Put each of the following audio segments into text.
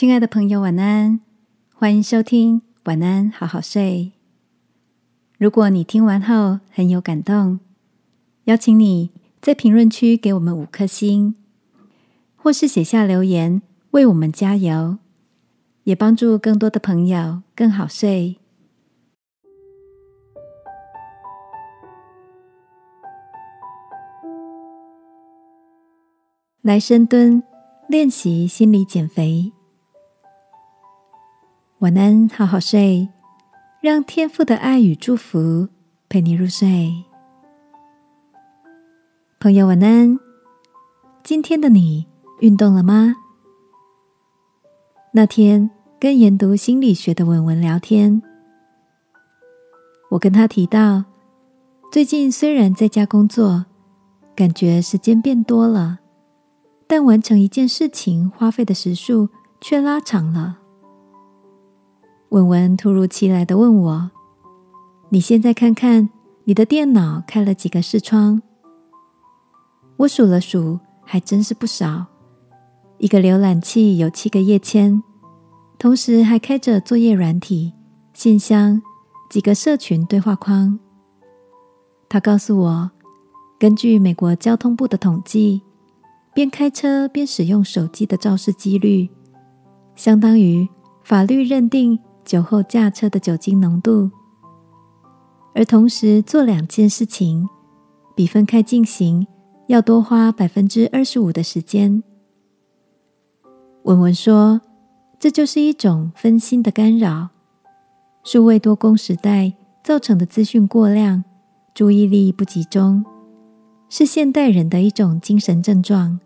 亲爱的朋友，晚安！欢迎收听《晚安，好好睡》。如果你听完后很有感动，邀请你在评论区给我们五颗星，或是写下留言为我们加油，也帮助更多的朋友更好睡。来深蹲，练习心理减肥。晚安，好好睡，让天父的爱与祝福陪你入睡。朋友，晚安。今天的你运动了吗？那天跟研读心理学的文文聊天，我跟他提到，最近虽然在家工作，感觉时间变多了，但完成一件事情花费的时数却拉长了。文文突如其来的问我：“你现在看看你的电脑开了几个视窗？”我数了数，还真是不少。一个浏览器有七个页签，同时还开着作业软体、信箱、几个社群对话框。他告诉我，根据美国交通部的统计，边开车边使用手机的肇事几率，相当于法律认定。酒后驾车的酒精浓度，而同时做两件事情，比分开进行要多花百分之二十五的时间。文文说，这就是一种分心的干扰，数位多工时代造成的资讯过量、注意力不集中，是现代人的一种精神症状。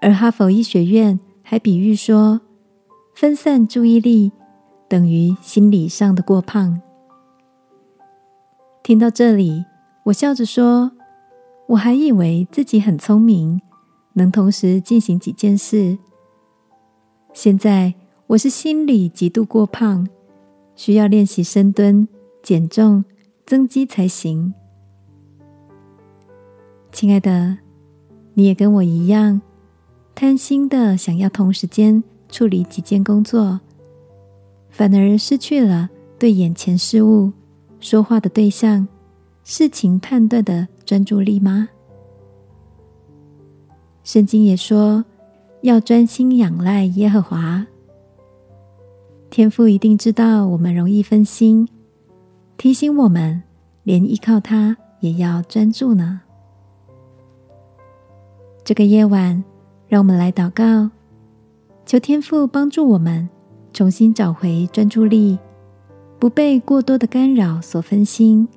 而哈佛医学院还比喻说，分散注意力。等于心理上的过胖。听到这里，我笑着说：“我还以为自己很聪明，能同时进行几件事。现在我是心理极度过胖，需要练习深蹲、减重、增肌才行。”亲爱的，你也跟我一样，贪心的想要同时间处理几件工作。反而失去了对眼前事物、说话的对象、事情判断的专注力吗？圣经也说要专心仰赖耶和华。天父一定知道我们容易分心，提醒我们连依靠他也要专注呢。这个夜晚，让我们来祷告，求天父帮助我们。重新找回专注力，不被过多的干扰所分心。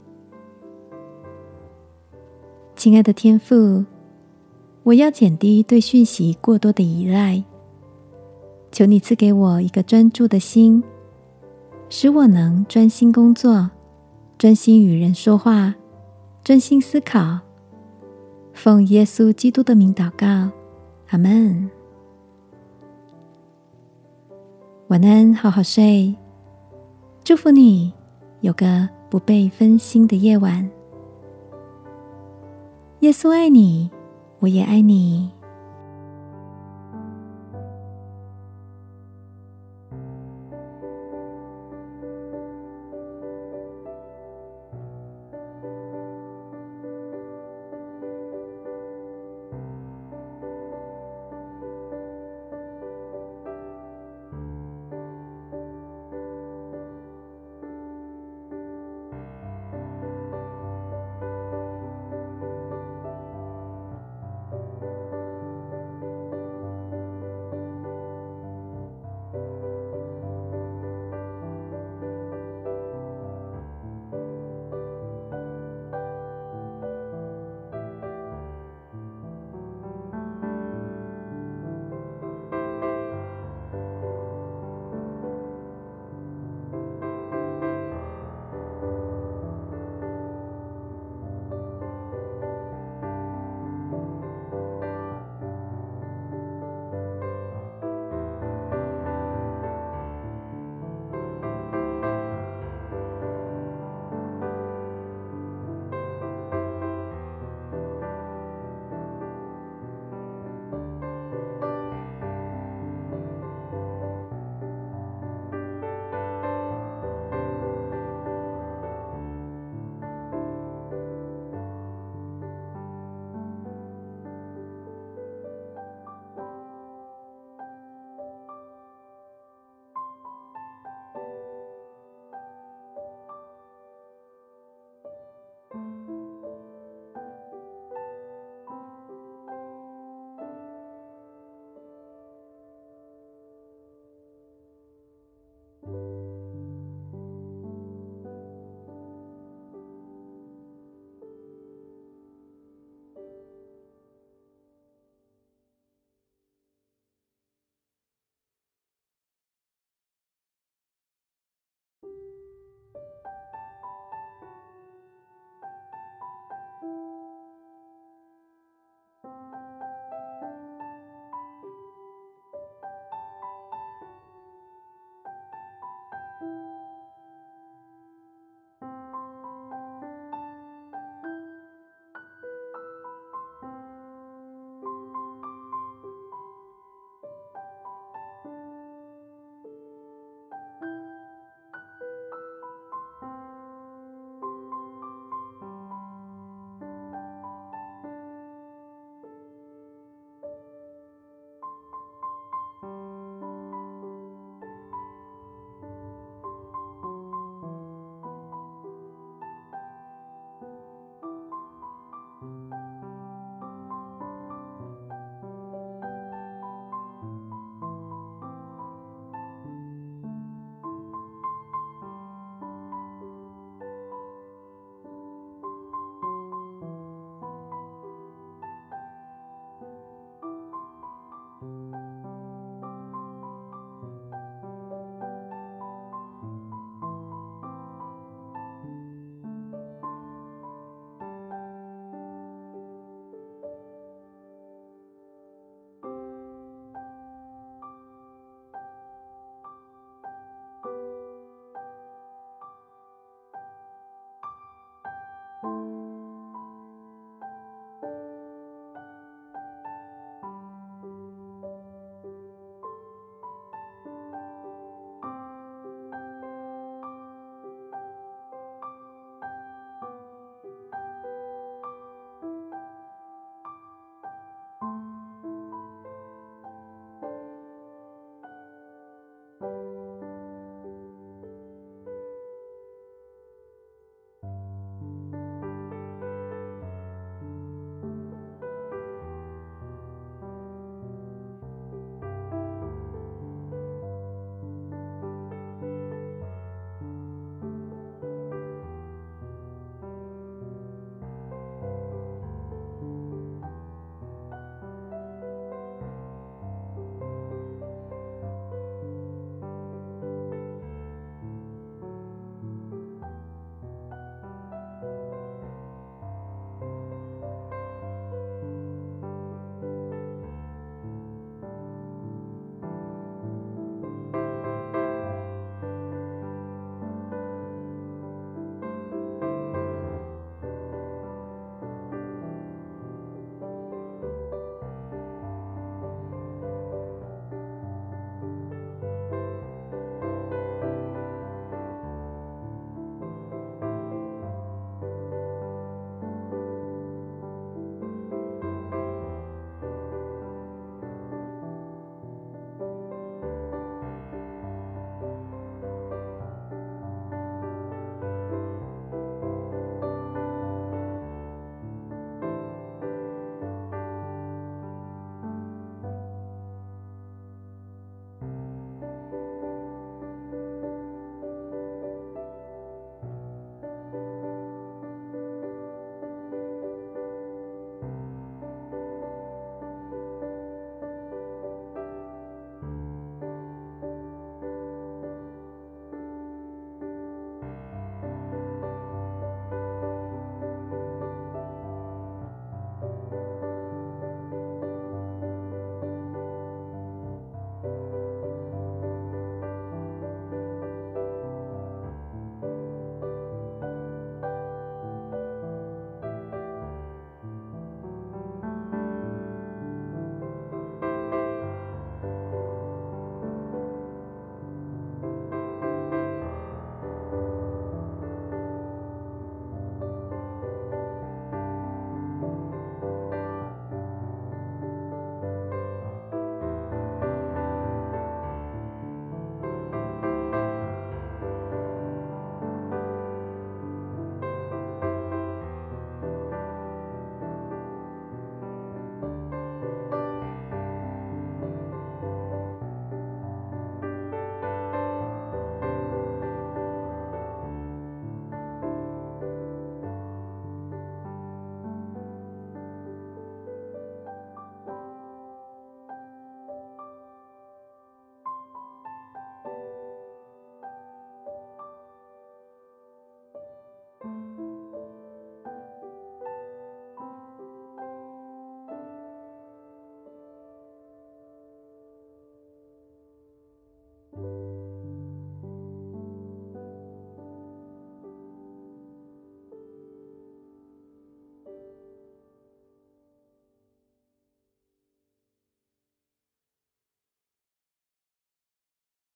亲爱的天父，我要减低对讯息过多的依赖。求你赐给我一个专注的心，使我能专心工作，专心与人说话，专心思考。奉耶稣基督的名祷告，阿门。晚安，好好睡。祝福你有个不被分心的夜晚。耶稣爱你，我也爱你。